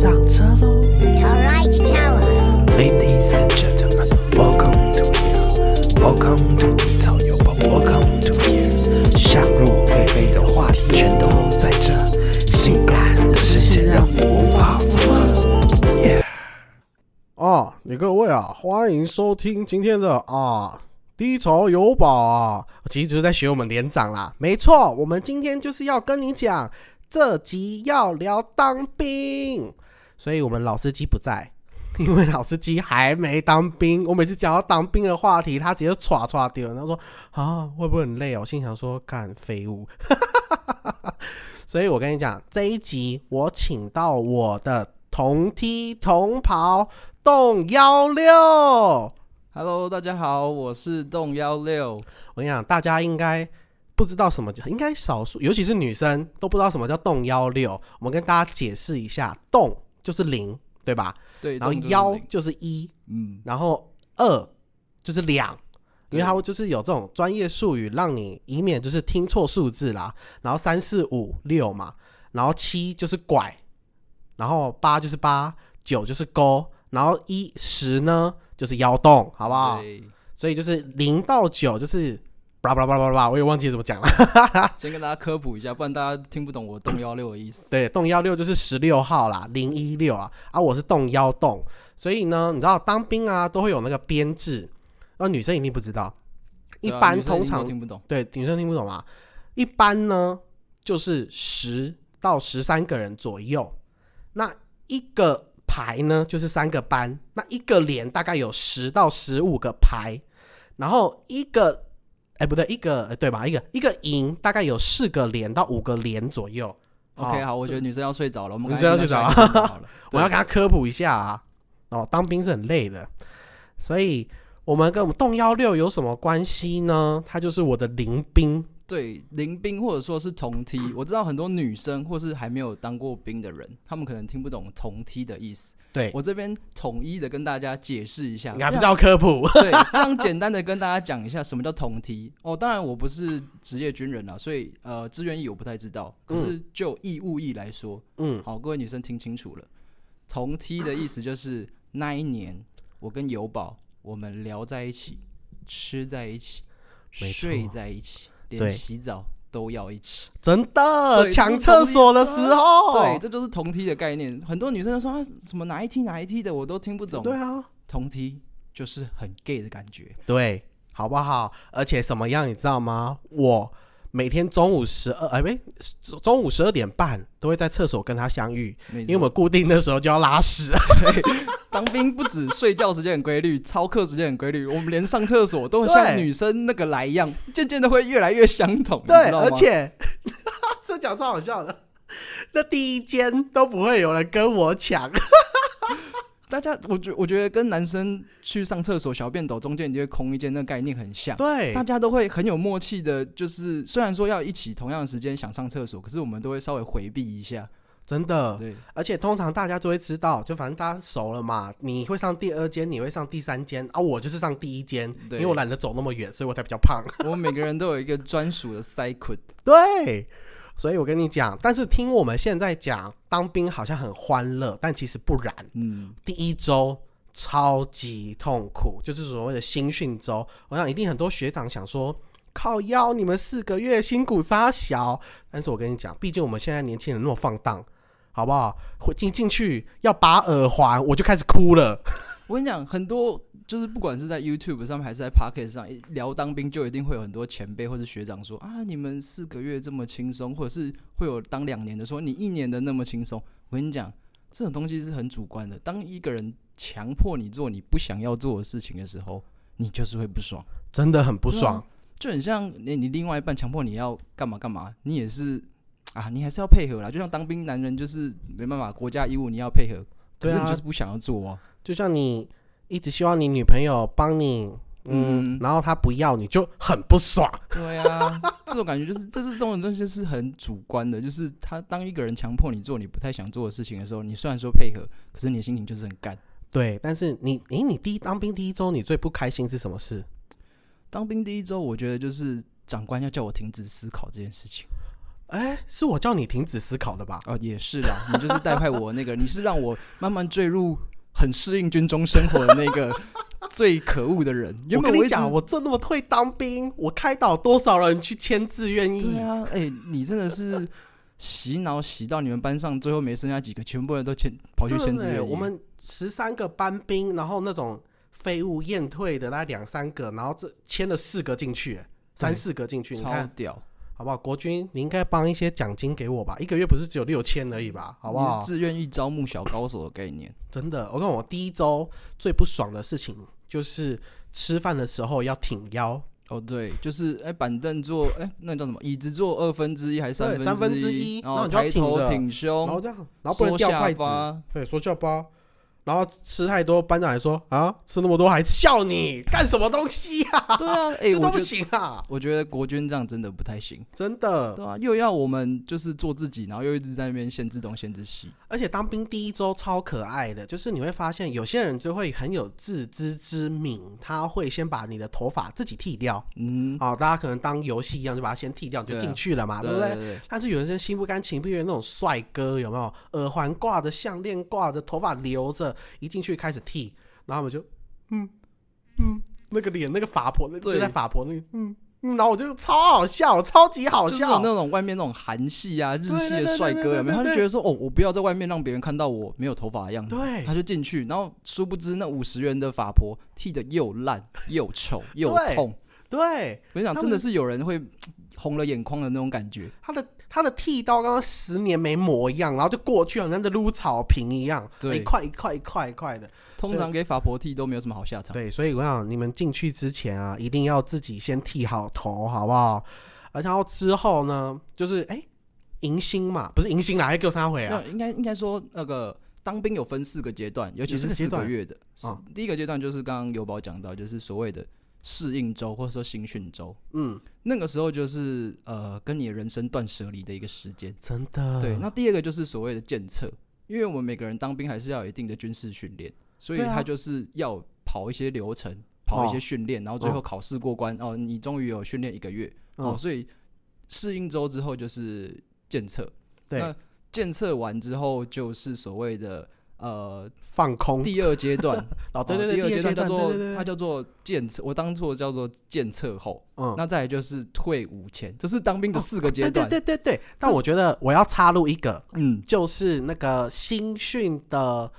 上车喽 Alright, tower.，Ladies and gentlemen, welcome to here, welcome to 低潮有宝，welcome to here。想入非非的话题全都在这，性感的声线让你无法负荷。Yeah 啊，你各位啊，欢迎收听今天的啊低潮有宝啊，其实就是在学我们连长啦。没错，我们今天就是要跟你讲，这集要聊当兵，所以我们老司机不在。因为老司机还没当兵，我每次讲到当兵的话题，他直接歘歘丢，然后说啊会不会很累哦？我心想说干废物，所以我跟你讲，这一集我请到我的同梯同袍洞幺六。Hello，大家好，我是洞幺六。我跟你讲，大家应该不知道什么叫，应该少数，尤其是女生都不知道什么叫洞幺六。我们跟大家解释一下，洞就是零，对吧？对，然后幺就是一，嗯，然后二就是两，因为它会就是有这种专业术语，让你以免就是听错数字啦。然后三四五六嘛，然后七就是拐，然后八就是八，九就是勾，然后一十呢就是腰洞，好不好？所以就是零到九就是巴拉巴拉巴拉巴拉，我也忘记怎么讲了。先跟大家科普一下，不然大家听不懂我动幺六的意思。对，动幺六就是十六号啦，零一六啊，啊，我是动幺动，所以呢，你知道当兵啊都会有那个编制，那女生一定不知道，一般通常听不懂。对女生听不懂嘛，一般呢就是十到十三个人左右，那一个排呢就是三个班，那一个连大概有十到十五个排，然后一个哎不对，一个呃对吧？一个一个营大概有四个连到五个连左右。OK，哦好，我觉得女生要睡着了，我们女生要睡着了。我要给她科普一下啊。哦，当兵是很累的，所以我们跟我们动幺六有什么关系呢？他就是我的临兵。对临兵或者说是同梯，我知道很多女生或是还没有当过兵的人，他们可能听不懂同梯的意思。对，我这边统一的跟大家解释一下，你还不知道科普？对，非常简单的跟大家讲一下什么叫同梯哦。当然我不是职业军人啊，所以呃，志愿役我不太知道。可是就义务役来说，嗯，好，各位女生听清楚了，同梯的意思就是那一年我跟友宝我们聊在一起，吃在一起，睡在一起，对连洗澡都要一起。真的对抢厕所的时候，对，这就是同梯的概念。很多女生都说啊，什么哪一梯哪一梯的我都听不懂。对啊，同梯就是很 gay 的感觉。对，好不好？而且什么样你知道吗？我每天中午十二哎没中午十二点半都会在厕所跟他相遇，因因为我们固定的时候就要拉屎。对，当兵不止睡觉时间很规律，操课时间很规律，我们连上厕所都会像女生那个来一样，渐渐的会越来越相同，你对，而且 这讲超好笑的，那第一间都不会有人跟我抢。大家，我觉我觉得跟男生去上厕所小便斗中间一定会空一间，那个概念很像。对大家都会很有默契的，就是虽然说要一起同样的时间想上厕所，可是我们都会稍微回避一下。真的，对，而且通常大家都会知道，就反正大家熟了嘛，你会上第二间，你会上第三间啊，我就是上第一间，因对为我懒得走那么远，所以我才比较胖。我们每个人都有一个专属的 cycle。对，所以我跟你讲，但是听我们现在讲当兵好像很欢乐，但其实不然。嗯，第一周超级痛苦，就是所谓的新训周。我想一定很多学长想说，靠腰你们四个月辛苦杀小，但是我跟你讲，毕竟我们现在年轻人那么放荡，好不好？会进进去要拔耳环，我就开始哭了。我跟你讲，很多就是不管是在 YouTube 上面还是在 Pocket 上一聊当兵，就一定会有很多前辈或者学长说啊，你们四个月这么轻松，或者是会有当两年的说你一年的那么轻松。我跟你讲，这种东西是很主观的。当一个人强迫你做你不想要做的事情的时候，你就是会不爽。真的很不爽。就很像你你另外一半强迫你要干嘛干嘛，你也是啊，你还是要配合啦。就像当兵男人就是没办法，国家义务你要配合，可是你就是不想要做啊。就像你一直希望你女朋友帮你，嗯，嗯然后她不要，你就很不爽。对啊，这种感觉就是，这是这种东西是很主观的，就是他当一个人强迫你做你不太想做的事情的时候，你虽然说配合，可是你的心情就是很干。对，但是你，诶，你第一当兵第一周，你最不开心是什么事？当兵第一周，我觉得就是长官要叫我停止思考这件事情。哎，是我叫你停止思考的吧？哦，也是啦，你就是带派我那个，你是让我慢慢坠入很适应军中生活的那个 最可恶的人。原本我跟你讲，我这么会当兵，我开导多少人去签字愿意对？啊，哎、你真的是洗脑洗到你们班上最后没剩下几个，全部人都签跑去签真的耶志愿役。我们十三个班兵，然后那种废物验退的大概两三个，然后这签了四个进去，三四个进去，你超看屌，好不好？国军，你应该帮一些奖金给我吧？一个月不是只有六千而已吧？好不好你？是志愿意招募小高手的概念。真的，我跟我第一周最不爽的事情就是吃饭的时候要挺腰，哦，对，就是哎，板凳坐哎，那叫什么？椅子坐二分之一还是三对三分之一？一然后你就要抬头挺着挺胸，然后这样，然后不能掉筷子，对，说笑包。然后吃太多，班长还说啊，吃那么多还笑你干什么东西呀、对啊，哎，这都不行啊！我觉得国军这样真的不太行。真的，对啊，又要我们就是做自己，然后又一直在那边限制东限制西。而且当兵第一周超可爱的，就是你会发现有些人就会很有自知之明，他会先把你的头发自己剃掉。嗯，好、大家可能当游戏一样，就把它先剃掉，你就进去了嘛，对对不对，但是有些人心不甘情不愿，那种帅哥有没有？耳环挂着，项链挂着，头发留着，一进去开始剃，然后我们就嗯嗯，那个脸那个法婆，那对就在法婆那里，嗯嗯，然后我就超好笑，超级好笑就是有那。种外面那种韩系啊、日系的帅哥有没有？他就觉得说，哦，我不要在外面让别人看到我没有头发的样子，对他就进去，然后殊不知那五十元的发婆剃的又烂又丑又痛。对，我跟你讲，真的是有人会 红了眼眶的那种感觉。他的他的剃刀刚刚十年没磨一样，然后就过去，了像在撸草坪一样，对一块一块一块一块的。通常给法婆剃都没有什么好下场。对，所以我想你们进去之前啊，一定要自己先剃好头，好不好？而然后之后呢，就是哎，迎新嘛，不是迎新啦，还给我三回啊。应该应该说那个当兵有分四个阶段，尤其是四个月的。啊第一个阶段就是刚刚有宝讲到，就是所谓的适应周或者说新训周。嗯，那个时候就是呃跟你的人生断舍离的一个时间。真的。对，那第二个就是所谓的检测，因为我们每个人当兵还是要有一定的军事训练，所以他就是要跑一些流程，跑一些哦训练，然后最后考试过关。哦，你终于有训练一个月，哦，嗯所以适应周之后就是检测。对那检测完之后就是所谓的呃放空。第二阶段，哦，对对哦对，第第二阶段叫做对对对它叫做检测，我当做叫做检测后。嗯，那再来就是退伍前，这是当兵的四个阶对段。对对对对。但我觉得我要插入一个，嗯，就是那个新训的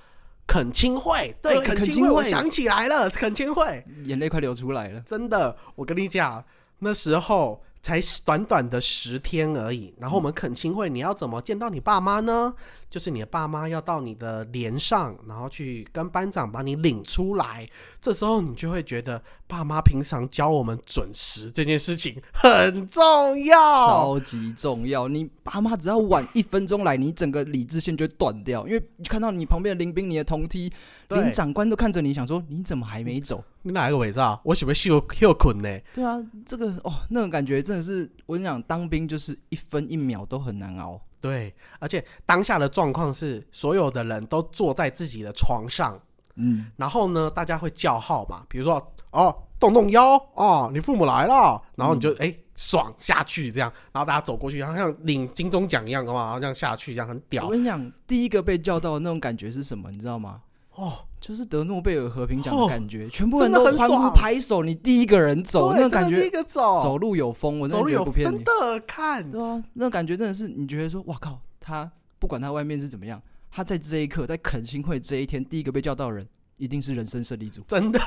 恳亲会，对，对恳亲会，我想起来了，恳亲会，眼泪快流出来了。真的，我跟你讲，那时候才短短的十天而已。然后我们恳亲会，你要怎么见到你爸妈呢？就是你的爸妈要到你的连上，然后去跟班长把你领出来。这时候你就会觉得，爸妈平常教我们准时这件事情很重要。超级重要。你爸妈只要晚一分钟来，你整个理智线就断掉，因为你看到你旁边的林兵、你的同梯、连长官都看着你，想说你怎么还没走？你哪一个伪造？我喜欢秀秀捆呢？对啊，这个哦，那种感觉真的是，我跟你讲，当兵就是一分一秒都很难熬。对，而且当下的状况是，所有的人都坐在自己的床上，嗯，然后呢，大家会叫号嘛，比如说哦，动动腰哦，你父母来了，然后你就哎、爽下去这样，然后大家走过去，然后像领金钟奖一样的嘛，然后这样下去，这样很屌我跟你讲，第一个被叫到的那种感觉是什么？你知道吗？哦，就是得诺贝尔和平奖的哦感觉，全部人都欢呼拍手，你第一个人走，那的第一觉，个走走路有风，我真的走路有觉得不骗你真。的看，对啊，那感觉真的是，你觉得说，哇靠，他不管他外面是怎么样，他在这一刻，在恳亲会这一天，第一个被叫到的人，一定是人生胜利组。真的。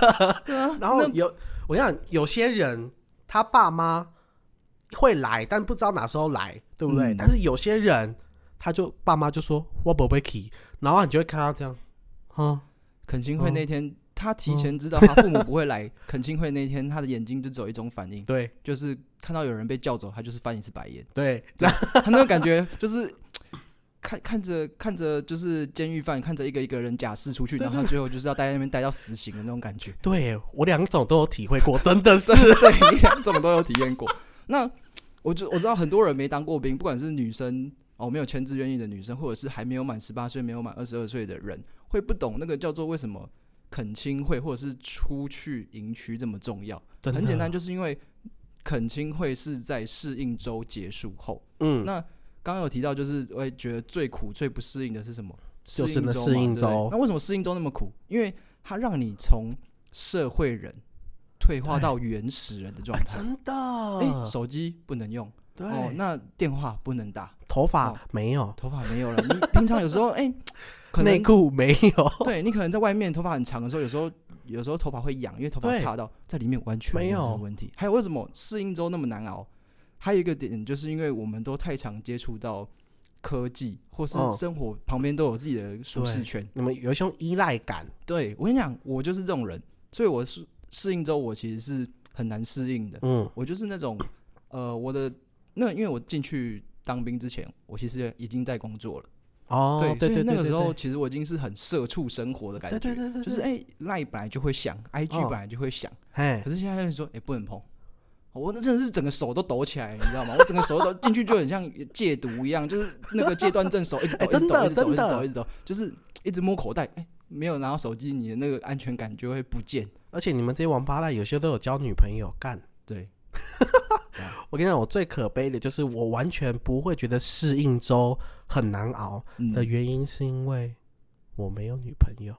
对啊，然后有我想有些人他爸妈会来，但不知道哪时候来，对不对？嗯但是有些人他就爸妈就说我不会 key，然后你就会看到这样，嗯，恳亲会嗯那天，他提前知道他父母不会来，恳亲会那天，他的眼睛就只有一种反应，对就是看到有人被叫走，他就是翻一次白眼。对，他那个感觉就是。看看着看着就是监狱犯，看着一个一个人假释出去，然后他最后就是要待在那边待到死刑的那种感觉。对我两种都有体会过，真的是 对你两种都有体验过。那我就我知道很多人没当过兵，不管是女生哦没有签志愿意的女生，或者是还没有满十八岁、没有满二十二岁的人，会不懂那个叫做为什么恳亲会或者是出去营区这么重要。很简单，就是因为恳亲会是在适应周结束后，嗯，那刚刚有提到，就是我也觉得最苦、最不适应的是什么？就是那适适应应周。那为什么适应周那么苦？因为它让你从社会人退化到原始人的状态。真的，哎、手机不能用。对，哦，那电话不能打，头发哦。没有，头发没有了。你平常有时候哎、可能内裤没有，对你可能在外面头发很长的时候，有时候有时候头发会痒，因为头发对擦到，在里面完全没有这有个问题。还有为什么适应周那么难熬？还有一个点就是因为我们都太常接触到科技，或是嗯生活旁边都有自己的舒适对圈。你们有一种依赖感，对我跟你讲，我就是这种人，所以我是适应周我其实是很难适应的。嗯，我就是那种呃，我的那因为我进去当兵之前，我其实已经在工作了。哦，对所以对对对那个时候其实我已经是很社畜生活的感觉。对对对对，就是哎，赖、本来就会想，IG 哦本来就会想，哎可，是现在就说哎、不能碰。我那真的是整个手都抖起来，你知道吗？我整个手都抖 进去就很像戒毒一样，就是那个戒断症手一直抖，哎真的一直抖，一直抖，一直真的抖，一直抖，就是一直摸口袋，哎、没有拿到手机，你的那个安全感就会不见。而且你们这些王八蛋有些都有交女朋友干。对，我跟你讲，我最可悲的就是我完全不会觉得适应周很难熬嗯的原因，是因为我没有女朋友。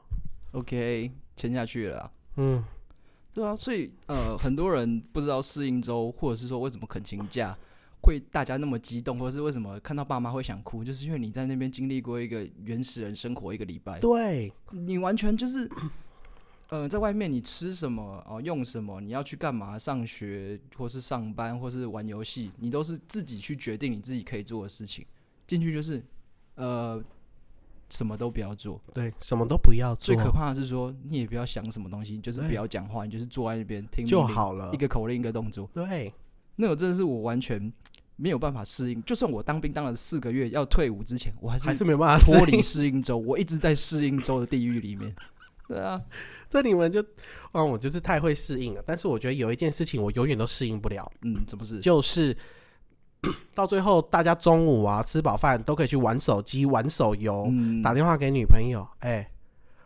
，OK，签下去了啊。嗯，对啊，所以呃，很多人不知道适应周，或者是说为什么恳请假会大家那么激动，或者是为什么看到爸妈会想哭，就是因为你在那边经历过一个原始人生活一个礼拜，对，你完全就是。呃，在外面你吃什么哦、用什么，你要去干嘛？上学或是上班或是玩游戏，你都是自己去决定你自己可以做的事情。进去就是，呃，什么都不要做。对，什么都不要做最可怕的是说，你也不要想什么东西，就是不要讲话，你就是坐在那边听就好了一。个口令一个动作。对，那个真的是我完全没有办法适应。就算我当兵当了四个月，要退伍之前，我还是还是没办法脱离适应。适应周，我一直在适应周的地狱里面。对啊，这你们就，嗯，我就是太会适应了。但是我觉得有一件事情我永远都适应不了，嗯，怎么是？就是 到最后大家中午啊吃饱饭都可以去玩手机、玩手游、嗯，打电话给女朋友。哎、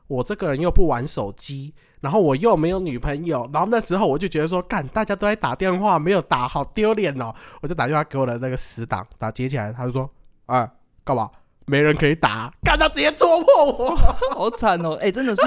我这个人又不玩手机，然后我又没有女朋友，然后那时候我就觉得说，干，大家都在打电话，没有打，好丢脸哦。我就打电话给我的那个死党，打接起来，他就说，哎，干嘛？没人可以打，看他直接戳破我。好惨哦！哎、真的是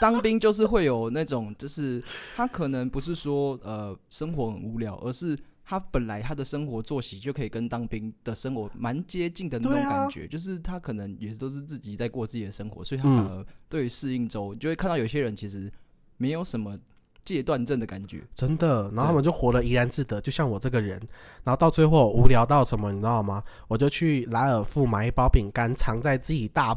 当兵就是会有那种，就是他可能不是说呃生活很无聊，而是他本来他的生活作息就可以跟当兵的生活蛮接近的那种感觉，就是他可能也都是自己在过自己的生活，所以他嗯反而对于适应周，你就会看到有些人其实没有什么戒断症的感觉。真的，然后他们就活得怡然自得，就像我这个人。然后到最后无聊到什么，你知道吗？我就去莱尔富买一包饼干，藏在自己大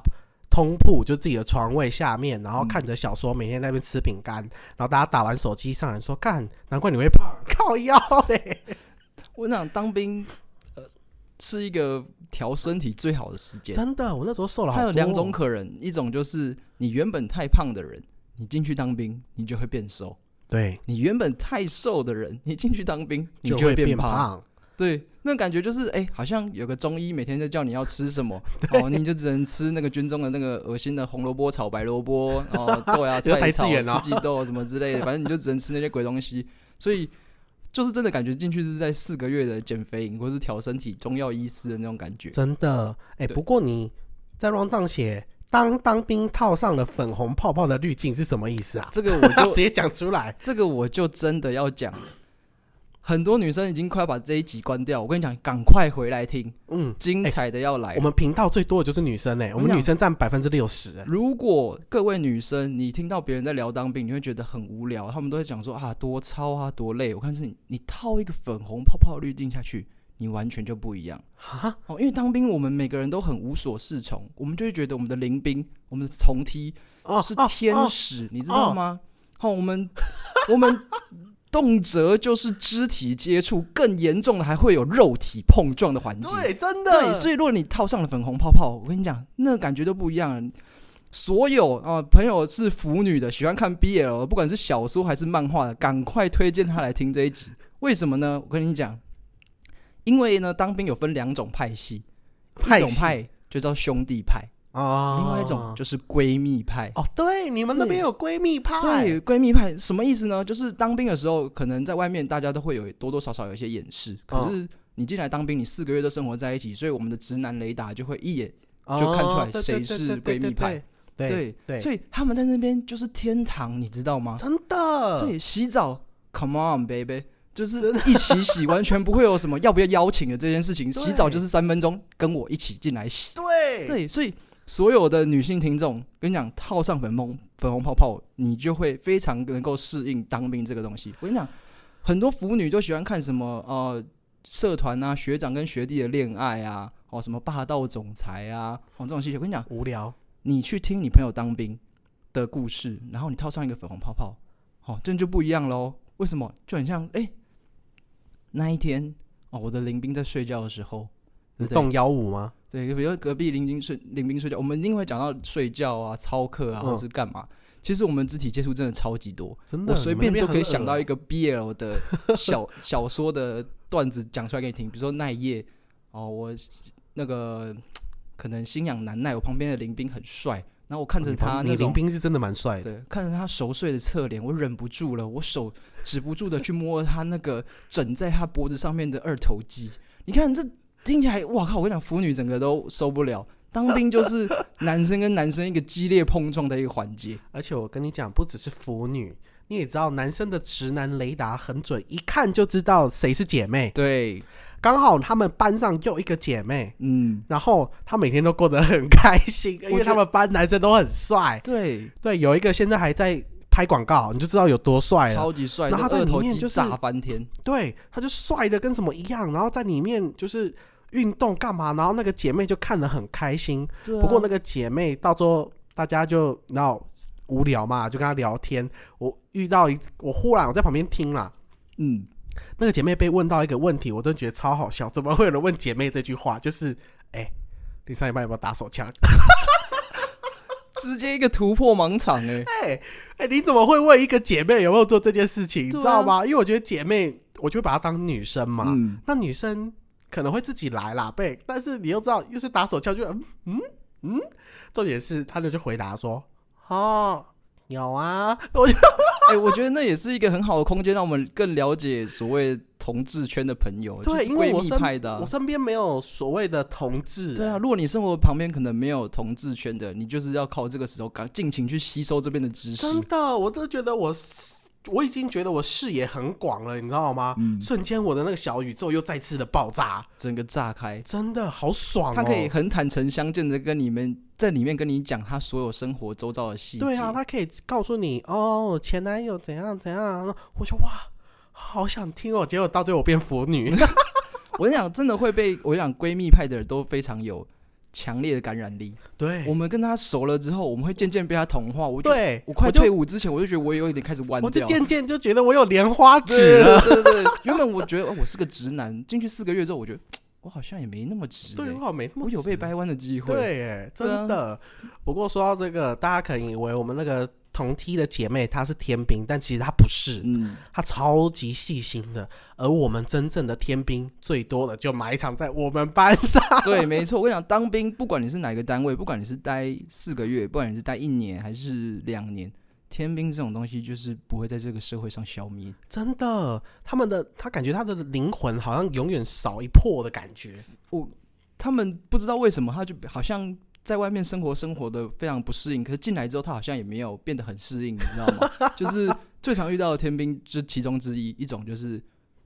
通铺，就自己的床位下面，然后看着小说，每天在那边吃饼干。然后大家打完手机上来说：“干，难怪你会胖，靠腰嘞。我想当兵，呃，是一个调身体最好的时”间。真的，我那时候瘦了好多。它有两种，可能，一种就是你原本太胖的人，你进去当兵，你就会变瘦；对，你原本太瘦的人，你进去当兵，你就会变胖。胖。对，那感觉就是，哎、好像有个中医每天在叫你要吃什么，哦，你就只能吃那个军中的那个恶心的红萝卜炒白萝卜，哦，豆芽这个菜炒四季豆什么之类的，反正你就只能吃那些鬼东西。所以，就是真的感觉进去是在四个月的减肥营，或是调身体中药医师的那种感觉。真的，哎、对不过你在 round down 写当当兵套上了粉红泡泡的滤镜是什么意思啊？这个我就 直接讲出来。这个我就真的要讲，很多女生已经快要把这一集关掉。我跟你讲，赶快回来听，嗯，精彩的要来了。我们频道最多的就是女生哎、我们女生占百分之六十。如果各位女生，你听到别人在聊当兵，你会觉得很无聊，他们都会讲说啊多操啊多累。我看是你，你套一个粉红泡泡滤镜下去，你完全就不一样哈，哦。因为当兵，我们每个人都很无所适从，我们就会觉得我们的临兵、我们的同梯哦是天使，你知道吗？好、我们我们动辄就是肢体接触，更严重的还会有肉体碰撞的环节。对，真的，对，所以如果你套上了粉红泡泡，我跟你讲，那感觉都不一样。所有啊、朋友是腐女的，喜欢看 BL，不管是小说还是漫画的，赶快推荐他来听这一集。为什么呢？我跟你讲，因为呢，当兵有分两种派系，一种派就叫兄弟派，哦，另外一种就是闺蜜派。哦，对，你们那边有闺蜜派，对，闺蜜派。什么意思呢？就是当兵的时候，可能在外面大家都会有多多少少有一些掩饰，可是你进来当兵，你四个月都生活在一起，所以我们的直男雷达就会一眼就看出来谁是闺蜜派。对对对，所以他们在那边就是天堂，你知道吗？真的。对，洗澡，Come on baby，就是一起洗，完全不会有什么要不要邀请的这件事情。洗澡就是三分钟，跟我一起进来洗。对对，所以所有的女性听众，跟你讲，套上粉红粉红泡泡，你就会非常能够适应当兵这个东西。我跟你讲，很多腐女都喜欢看什么呃社团啊，学长跟学弟的恋爱啊，哦什么霸道总裁啊，哦这种戏。我跟你讲，无聊，你去听你朋友当兵的故事，然后你套上一个粉红泡泡，哦，这就不一样喽。为什么？就很像哎、那一天哦，我的林兵在睡觉的时候，对不对？动幺五吗？对，比如隔壁邻兵睡邻兵睡觉，我们一定会讲到睡觉啊、操课啊，嗯或者是干嘛。其实我们肢体接触真的超级多，真的，我随便都可以想到一个。个 BL 的小 小说的段子讲出来给你听。比如说那一夜，哦，我那个可能心痒难耐，我旁边的林兵很帅，然后我看着他你林那种兵是真的蛮帅的，对，看着他熟睡的侧脸，我忍不住了，我手止不住的去摸他那个枕在他脖子上面的二头肌。你看这听起来，哇靠！我跟你讲，腐女整个都受不了。当兵就是男生跟男生一个激烈碰撞的一个环节。而且我跟你讲，不只是腐女，你也知道，男生的直男雷达很准，一看就知道谁是姐妹。对，刚好他们班上就一个姐妹，嗯，然后她每天都过得很开心，因为他们班男生都很帅。对，对，有一个现在还在拍广告，你就知道有多帅了。超级帅，然后他在里面就是炸翻天。对，他就帅的跟什么一样，然后在里面就是运动干嘛，然后那个姐妹就看得很开心。啊不过那个姐妹到最后大家就然后无聊嘛，就跟她聊天。我遇到一，我忽然我在旁边听啦，嗯，那个姐妹被问到一个问题，我真的觉得超好笑。怎么会有人问姐妹这句话？就是，哎、你上一班有没有打手枪？直接一个突破盲场哎、哎、哎、你怎么会问一个姐妹有没有做这件事情？你啊知道吗？因为我觉得姐妹，我就会把她当女生嘛。嗯，那女生可能会自己来啦，被，但是你又知道，又是打手枪，就嗯嗯嗯，重点是他就就回答说，哦，有啊，我就哎、我觉得那也是一个很好的空间，让我们更了解所谓同志圈的朋友，对，因为我身派的啊、我身边没有所谓的同志，对啊，如果你生活旁边可能没有同志圈的，你就是要靠这个时候赶尽情去吸收这边的知识。真的，我真的觉得我我已经觉得我视野很广了，你知道吗？嗯瞬间我的那个小宇宙又再次的爆炸，整个炸开，真的好爽哦！他可以很坦诚相见的跟你们在里面跟你讲他所有生活周遭的细节。对啊，他可以告诉你哦，前男友怎样怎样，我说哇，好想听哦。结果到最后我变腐女，我跟你讲，真的会被我讲闺蜜派的人都非常有强烈的感染力。对，我们跟他熟了之后，我们会渐渐被他同化。我就对，我快退伍之前，我就觉得我有一点开始弯我就掉。渐渐就觉得我有莲花指对了。对对对，原本我觉得、哦、我是个直男，进去四个月之后，我觉得我好像也没那么直、对，欸，我好没那么我有被掰弯的机会。对，耶，对啊真的。不过说到这个，大家可能以为我们那个同梯的姐妹她是天兵，但其实她不是，嗯，她超级细心的。而我们真正的天兵，最多的就埋藏在我们班上。对，没错。我跟你讲，当兵不管你是哪个单位，不管你是待四个月，不管你是待一年还是两年，天兵这种东西就是不会在这个社会上消灭。真的，他们的他感觉他的灵魂好像永远少一魄的感觉。我他们不知道为什么，他就好像在外面生活生活的非常不适应，可是进来之后，他好像也没有变得很适应，你知道吗？就是最常遇到的天兵，就其中之一，一种就是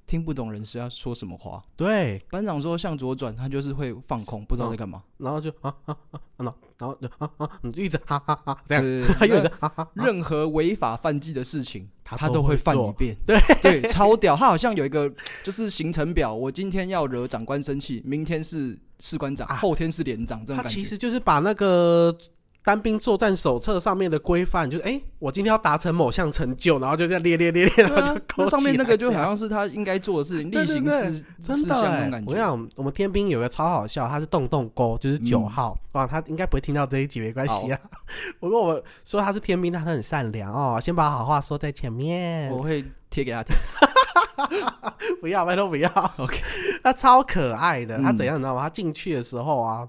听不懂人是要说什么话。对，班长说向左转，他就是会放空，不知道在干嘛。然后就啊啊啊，然后然后就啊啊，你就一直哈哈哈这样，对他有的哈哈哈，任何违法犯纪的事情，他都会犯一遍。对对，超屌！他好像有一个就是行程表，我今天要惹长官生气，明天是士官长，啊后天是连长，这种他感觉。其实就是把那个单兵作战手册上面的规范，就是哎、我今天要达成某项成就，然后就这样列列列列，然后就勾那上面那个就好像是他应该做的事情，例行事真的跟你讲，我们天兵有个超好笑，他是洞洞沟，就是九嗯号、哇，他应该不会听到这一集，没关系啊。不过我说他是天兵，他很善良哦，先把好话说在前面，我会贴给他听。不要，拜托不要。OK，他超可爱的，他嗯怎样你知道吗？他进去的时候啊，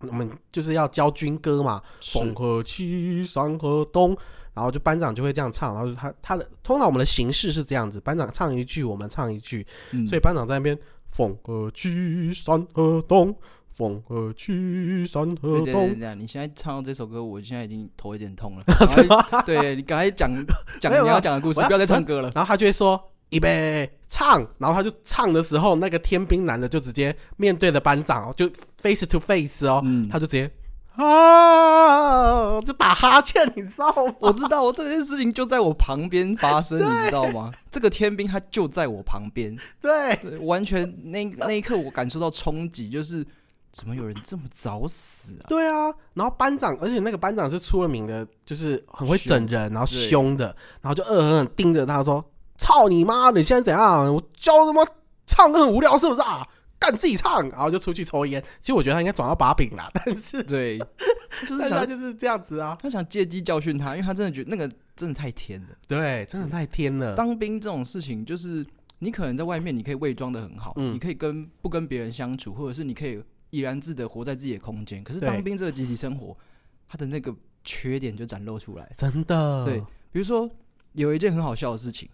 我们就是要教军歌嘛，风和气，山河东，然后就班长就会这样唱，然后他他的通常我们的形式是这样子，班长唱一句，我们唱一句，嗯所以班长在那边风和去，山河东，风和去，山河东对对。对，你现在唱到这首歌，我现在已经头有点痛了。对你刚才讲讲你要讲的故事，不要再唱歌了。然后他就会说预备唱，然后他就唱的时候，那个天兵男的就直接面对着班长哦，就 face to face 哦，嗯，他就直接啊，就打哈欠，你知道吗？我知道，我这件事情就在我旁边发生，你知道吗？这个天兵他就在我旁边，对，对完全那那一刻我感受到冲击，就是怎么有人这么早死啊？对啊，然后班长，而且那个班长是出了名的，就是很会整人，然后凶的，然后就恶狠狠盯着他说：“操你妈的！你现在怎样？我教他妈唱歌很无聊是不是啊？干自己唱！”然后就出去抽烟。其实我觉得他应该转到把柄啦，但是对，就是想就是这样子啊。他想借机教训他，因为他真的觉得那个真的太天了。对，真的太天了。当兵这种事情，就是你可能在外面你可以伪装的很好，嗯你可以跟不跟别人相处，或者是你可以怡然自得活在自己的空间。可是当兵这个集体生活，他的那个缺点就展露出来。真的，对，比如说有一件很好笑的事情，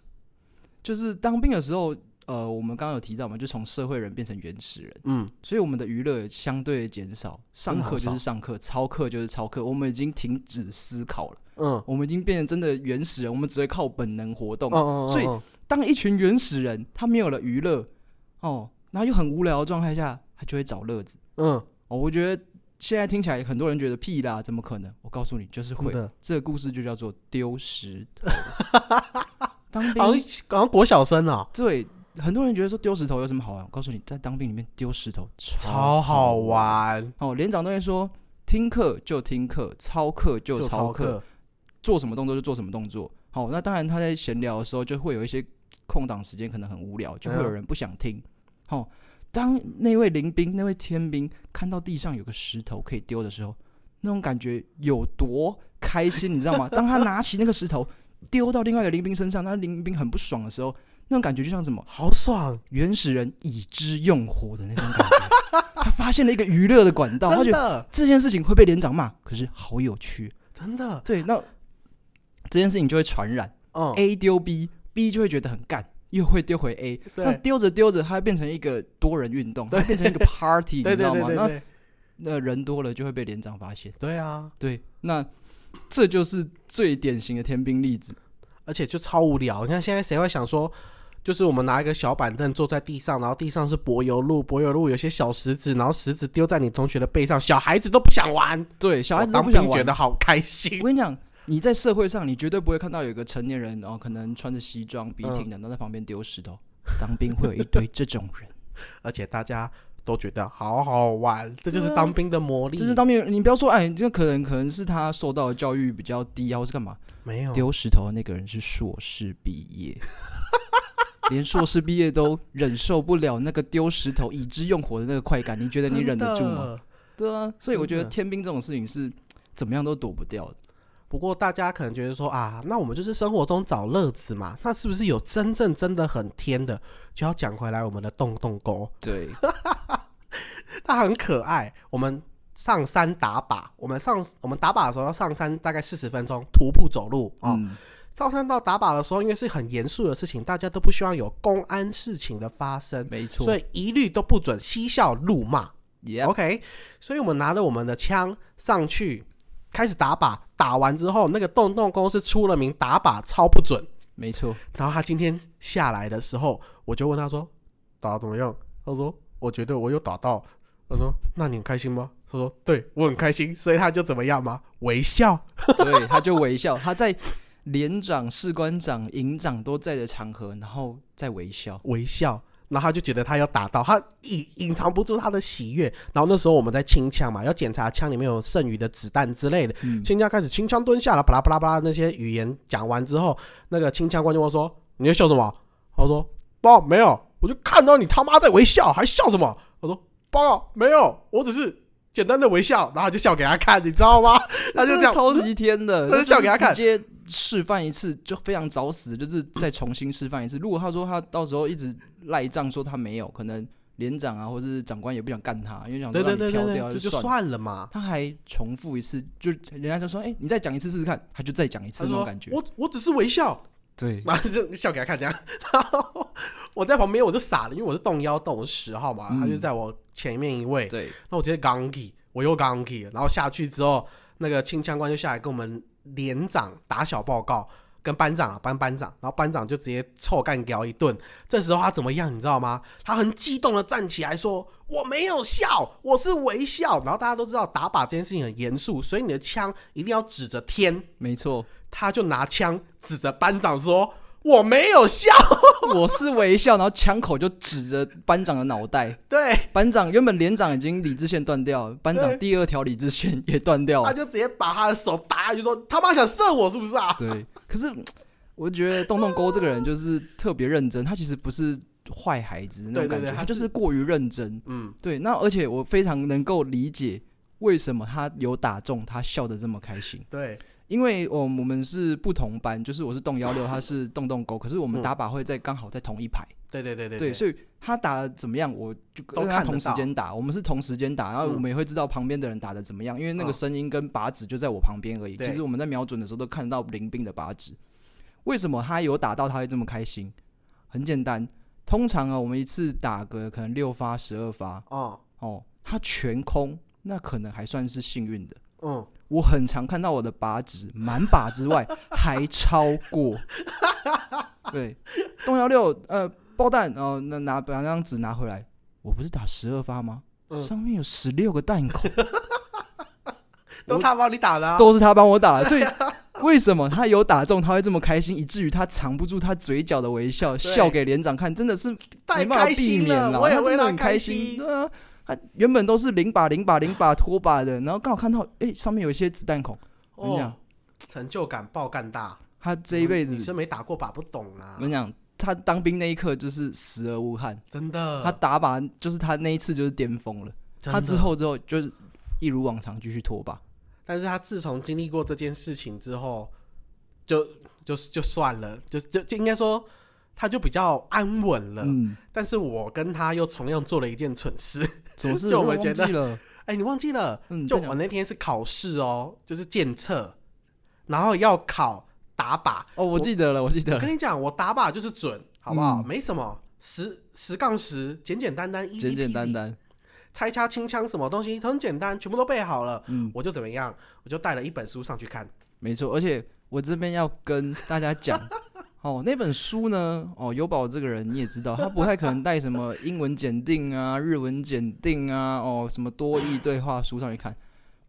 就是当兵的时候，呃，我们刚刚有提到嘛，就从社会人变成原始人，嗯，所以我们的娱乐相对减少，上课就是上课，操课就是操课，我们已经停止思考了，嗯，我们已经变成真的原始人，我们只会靠本能活动。所以嗯当一群原始人他没有了娱乐，哦，然后又很无聊的状态下，他就会找乐子。嗯，哦，我觉得现在听起来很多人觉得屁啦，怎么可能？我告诉你，就是会。的，这个故事就叫做丢石头。当好像兵好像国小生啊，对很多人觉得说丢石头有什么好玩？我告诉你，在当兵里面丢石头超好玩，哦。连长都会说，听课就听课，操课就就操课，课，做什么动作就做什么动作。好、那当然他在闲聊的时候就会有一些空档时间，可能很无聊，就会有人不想听。好、当那位临兵、那位天兵看到地上有个石头可以丢的时候，那种感觉有多开心，你知道吗？当他拿起那个石头丢到另外一个林兵身上，那林兵很不爽的时候，那种感觉就像什么？好爽，原始人已知用火的那种感觉。他发现了一个娱乐的管道，他觉得，这件事情会被连长骂，可是好有趣。真的，对，那这件事情就会传染。嗯，，A 丢 B，B 就会觉得很干，又会丢回 A，那，丢着丢着，它会变成一个多人运动，它变成一个 party，你知道吗？那那人多了就会被连长发现。对啊，对，那这就是最典型的天兵例子。而且就超无聊。你看现在谁会想说，就是我们拿一个小板凳坐在地上，然后地上是柏油路，柏油路有些小石子，然后石子丢在你同学的背上，小孩子都不想玩，对，小孩子不想玩。觉得好开心我。跟你讲，你在社会上，你绝对不会看到有一个成年人，然后可能穿着西装、笔挺的，然后在旁边丢石头。当兵会有一堆这种人，而且大家都觉得好好玩，这就是当兵的魔力。就是当兵，你不要说，哎，这可能可能是他受到的教育比较低啊，或是干嘛？没有丢石头的那个人是硕士毕业，连硕士毕业都忍受不了那个丢石头以之用火的那个快感，你觉得你忍得住吗？对啊，所以我觉得天兵这种事情是怎么样都躲不掉的。不过大家可能觉得说啊，那我们就是生活中找乐子嘛，那是不是有真正真的很天的？就要讲回来我们的洞洞沟，对，它很可爱。我们上山打靶，我们上我们打靶的时候要上山大概四十分钟，徒步走路哦。嗯，上山到打靶的时候，因为是很严肃的事情，大家都不希望有公安事情的发生，没错。所以一律都不准嬉笑怒骂。Yep，OK，所以我们拿了我们的枪上去，开始打靶。打完之后，那个洞洞公是出了名打靶超不准。没错。然后他今天下来的时候，我就问他说：“打得怎么样？”他说：“我觉得我有打到。”我说：“那你很开心吗？”他说：“对我很开心。”所以他就怎么样吗？微笑。对，他就微笑，他在连长、士官长、营长都在的场合，然后再微笑。微笑，然后他就觉得他要打到，他隐隐藏不住他的喜悦。然后那时候我们在清枪嘛，要检查枪里面有剩余的子弹之类的。嗯，清枪开始清枪蹲下了，巴拉巴拉巴拉那些语言讲完之后，那个清枪官就问说：“你在笑什么？”他说：“报告没有，我就看到你他妈在微笑，还笑什么？”我说：“报告没有，我只是简单的微笑。”然后就笑给他看，你知道吗？他就这样，超级天的，他就笑给他看直接示范一次就非常找死，就是再重新示范一次。如果他说他到时候一直赖账说他没有，可能连长啊或者是长官也不想干他，因为想说对对让你飘对对对，这就掉算了。嘛。他还重复一次，就人家就说：“哎、你再讲一次试试看。”他就再讲一次那种感：“觉。我我只是微笑。”对，然后就笑给他看这样。然 后我在旁边我就傻了，因为我是动腰动十号嘛，嗯他就在我前面一位，对，那我直接刚 key，我又刚 key，然后下去之后，那个清枪官就下来跟我们连长打小报告，跟班长啊班班长，然后班长就直接臭干掉一顿。这时候他怎么样，你知道吗？他很激动的站起来说：“我没有笑，我是微笑。”然后大家都知道打靶这件事情很严肃，所以你的枪一定要指着天。没错，他就拿枪指着班长说：“我没有笑。我是微笑，然后枪口就指着班长的脑袋。”对，班长原本连长已经理智线断掉了，班长第二条理智线也断掉了。他就直接把他的手打下去说：“他妈想射我是不是啊对，可是 我觉得洞洞沟这个人就是特别认真，他其实不是坏孩子那种感觉，他就是是过于认真。？”嗯，对，那而且我非常能够理解为什么他有打中，他笑得这么开心。对，因为我我们是不同班，就是我是洞幺六，他是洞洞沟，可是我们嗯打靶会在刚好在同一排，对对对对对，所以他打的怎么样，我就跟他同时间打，我们是同时间打，然后嗯我们也会知道旁边的人打的怎么样，因为那个嗯声音跟靶子就在我旁边而已。其实我们在瞄准的时候都看得到林兵的靶子。为什么他有打到他会这么开心？很简单，通常啊，我们一次打个可能六发、十二发哦，哦，他全空，那可能还算是幸运的。嗯，我很常看到我的靶纸满靶之外还超过。对，洞幺六呃爆弹哦，那拿把那张纸拿回来，我不是打十二发吗？嗯上面有十六个弹孔，都他帮你打的、啊，都是他帮我打的，所以为什么他有打中他会这么开心，以至于他藏不住他嘴角的微笑，笑给连长看，真的是没办法避免了，我也他真的很开心。心。对啊，他原本都是零把零把零把拖把的，然后刚好看到哎、上面有一些子弹孔，我跟你讲哦，成就感爆干大。他这一辈子女生没打过靶不懂啦我，跟你讲，他当兵那一刻就是死而无憾，真的。他打靶就是他那一次就是巅峰了。他之，后之后就是一如往常继续拖把。但是他自从经历过这件事情之后，就就就算了，就就就应该说，他就比较安稳了。嗯，但是我跟他又同样做了一件蠢事。总是 就我们忘觉得哎、你忘记了？嗯，就我那天是考试哦，就是检测，然后要考打靶。哦，我记得了，我记得了我跟，你讲，我打靶就是准，好不好？嗯没什么，十十杠十，简简单单，简简单，单，拆枪清枪什么东西很简单，全部都背好了。嗯，我就怎么样，我就带了一本书上去看。没错。而且我这边要跟大家讲，哦，那本书呢，哦，有宝这个人你也知道，他不太可能带什么英文检定啊、日文检定啊，哦，什么多义对话书上去看，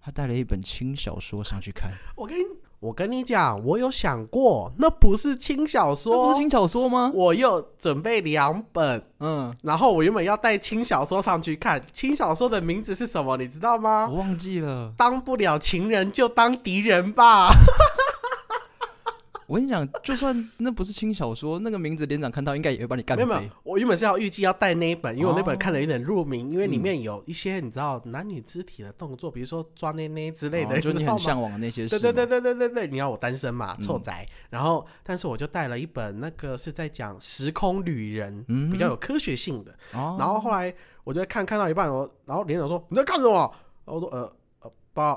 他带了一本轻小说上去看，我跟你，我跟你讲，我有想过，那不是轻小说不是，轻小说吗？我又准备两本，嗯，然后我原本要带轻小说上去看。轻小说的名字是什么？你知道吗？我忘记了。当不了情人就当敌人吧。我跟你讲，就算那不是轻小说，那个名字连长看到应该也会把你干飞。没有没有，我原本是要预计要带那一本，因为我那本哦看了有点入迷，因为里嗯面有一些你知道男女肢体的动作，比如说抓内内之类的，哦就你知道吗很向往的那些事。对对对，对对对对，你要我单身嘛，嗯臭宅。然后，但是我就带了一本，那个是在讲时空旅人，嗯比较有科学性的。哦，然后后来我就在看看到一半，我然后连长说你在干什么？然后我说呃呃爸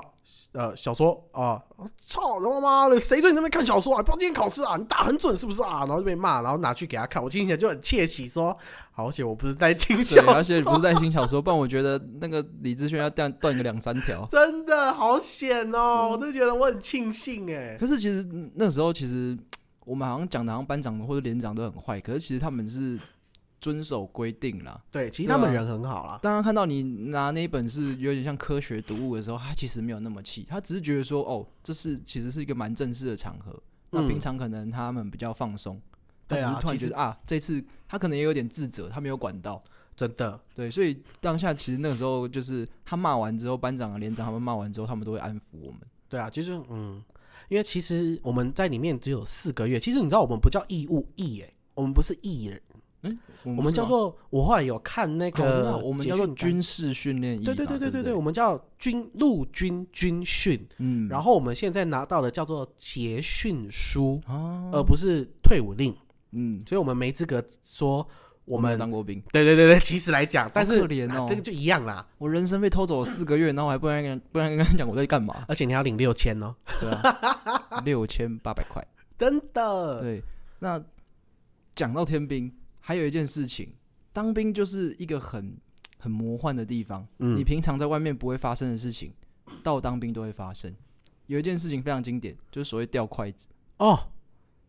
呃小说啊，操他妈的，谁对你那边看小说啊？不要今天考试啊，你打很准是不是啊？然后就被骂，然后拿去给他看，我听起来就很窃喜，说好险我不是在听小对，说，而且不是在听小说，不然我觉得那个李志轩要断断个两三条。真的好险哦！嗯我真的觉得我很庆幸哎。可是其实嗯那时候其实我们好像讲的，好像班长或者连长都很坏，可是其实他们是遵守规定啦。对，其实他们人很好啦。当他看到你拿那一本是有点像科学读物的时候，他其实没有那么气，他只是觉得说，哦，这是其实是一个蛮正式的场合。那嗯平常可能他们比较放松，他对啊只是突然其实觉得啊，这次他可能也有点自责，他没有管到。真的，对，所以当下其实那个时候就是他骂完之后，班长啊、连长他们骂完之后，他们都会安抚我们。对啊，就是嗯，因为其实我们在里面只有四个月，其实你知道我们不叫义务役哎，我们不是艺人，我我们叫做我后来有看那个，我们叫做，军事训练营。对对对对对对，我们叫军陆军军训，嗯，然后我们现在拿到的叫做结训书，啊，而不是退伍令，嗯，所以我们没资格说我们当过兵，对对对对，其实来讲，但是可怜哦。啊这个就一样啦，我人生被偷走了四个月，然后我还不能跟不然跟他讲我在干嘛，而且你还要领六千哦，对啊，六千八百块，真的，对。那讲到天兵，还有一件事情，当兵就是一个很很魔幻的地方。嗯你平常在外面不会发生的事情，到当兵都会发生。有一件事情非常经典，就是所谓掉筷子。哦，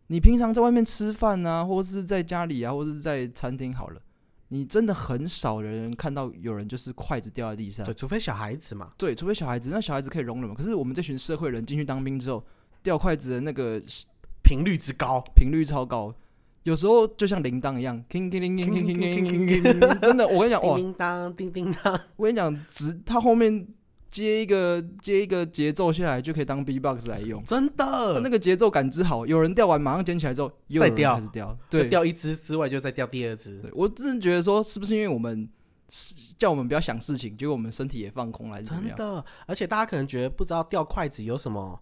你平常在外面吃饭啊，或是在家里啊，或是在餐厅好了，你真的很少人看到有人就是筷子掉在地上对，。除非小孩子嘛，对，除非小孩子，那小孩子可以容忍嘛。可是我们这群社会人进去当兵之后，掉筷子的那个频率之高，频率超高，有时候就像铃铛一样，叮叮叮叮叮叮叮叮叮叮，真的，我跟你讲，叮哇，叮当，叮叮。当，我跟你讲，直它后面接一个接一个节奏下来，就可以当 B-box 来用。真的，那个节奏感知好，有人掉完马上捡起来之后，又再掉开始掉，就对，掉一只之外，就再掉第二只。对我真的觉得说，是不是因为我们是叫我们不要想事情，结果我们身体也放空了，还是怎么样？真的，而且大家可能觉得不知道掉筷子有什么，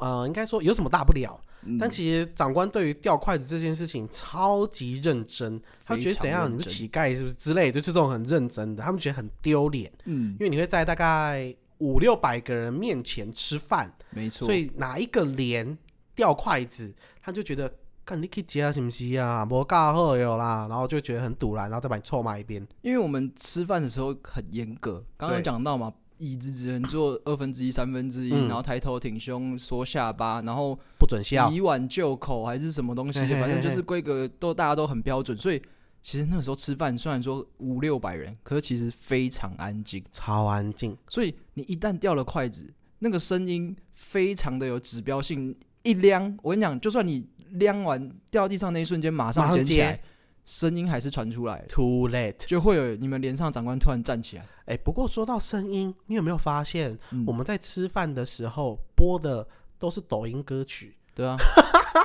呃，应该说有什么大不了，嗯但其实长官对于掉筷子这件事情超级认真，他觉得怎样，你是乞丐是不是之类的，就是这种很认真的，他们觉得很丢脸，嗯因，为你会在大概五六百个人面前吃饭，没错，所以哪一个连掉筷子，他就觉得。看你去接啊，是不是啊？无教好有啦，然后就觉得很堵然，然后再把你臭骂一遍。因为我们吃饭的时候很严格，刚刚对讲到嘛，椅子只能坐二分之一、三分之一，嗯。然后抬头挺胸、缩下巴，然后不准笑，以碗就口还是什么东西，反正就是规格都大家都很标准，所以其实那时候吃饭虽然说五六百人，可是其实非常安静，超安静。所以你一旦掉了筷子，那个声音非常的有指标性，一亮，我跟你讲，就算你亮完掉地上那一瞬间，马上捡起来接，声音还是传出来，Too late。就会有你们连上长官突然站起来，哎、不过说到声音，你有没有发现，嗯我们在吃饭的时候播的都是抖音歌曲？对啊，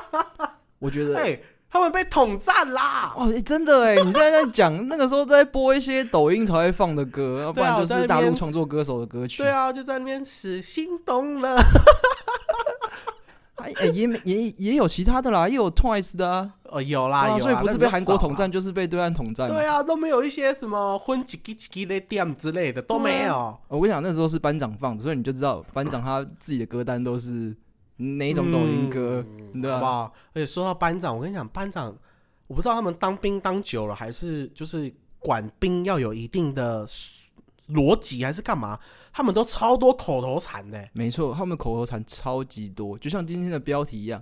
我觉得哎、他们被统战啦！哦、欸真的哎，你现在在讲那个时候在播一些抖音才会放的歌，要 不然就是大陆创作歌手的歌曲。对啊，就在那边死心动了。哎、哎也没也也有其他的啦，也有 Twice 的啊，哦，有啦，所以不是被韩国统。战，就是被对岸统战对啊，都没有一些什么婚几几几几的店之类的都没有。我跟你讲，那时候是班长放的，所以你就知道班长他自己的歌单都是哪一种抖音歌，对吧？好不好？而且说到班长，我跟你讲，班长，我不知道他们当兵当久了，还是就是管兵要有一定的逻辑，还是干嘛？他们都超多口头禅的、没错，他们口头禅超级多，就像今天的标题一样。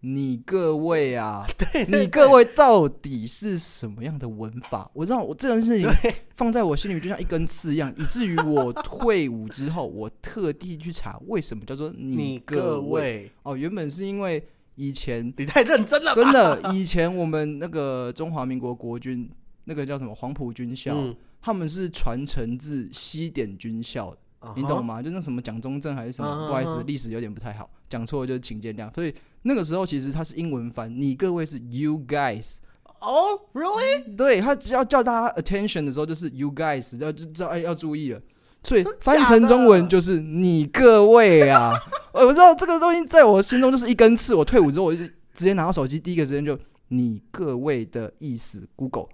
你各位啊，对你各位到底是什么样的文法？我知道我这件事情放在我心里就像一根刺一样，以至于我退伍之后，我特地去查为什么叫做你各各位，哦，原本是因为以前你太认真了？真的以前我们那个中华民国国军那个叫什么黄埔军校，嗯，他们是传承自西点军校的。你懂吗？就那什么蒋中正还是什么，不好意思，历史有点不太好，讲错了就请见谅。所以那个时候其实它是英文翻，你各位是 you guys，哦，really？对他只要叫大家 attention 的时候就是 you guys，要就知道哎要注意了。所以翻成中文就是你各位啊，我知道这个东西在我心中就是一根刺。我退伍之后，我就直接拿到手机，第一个时间就你各位的意思，Google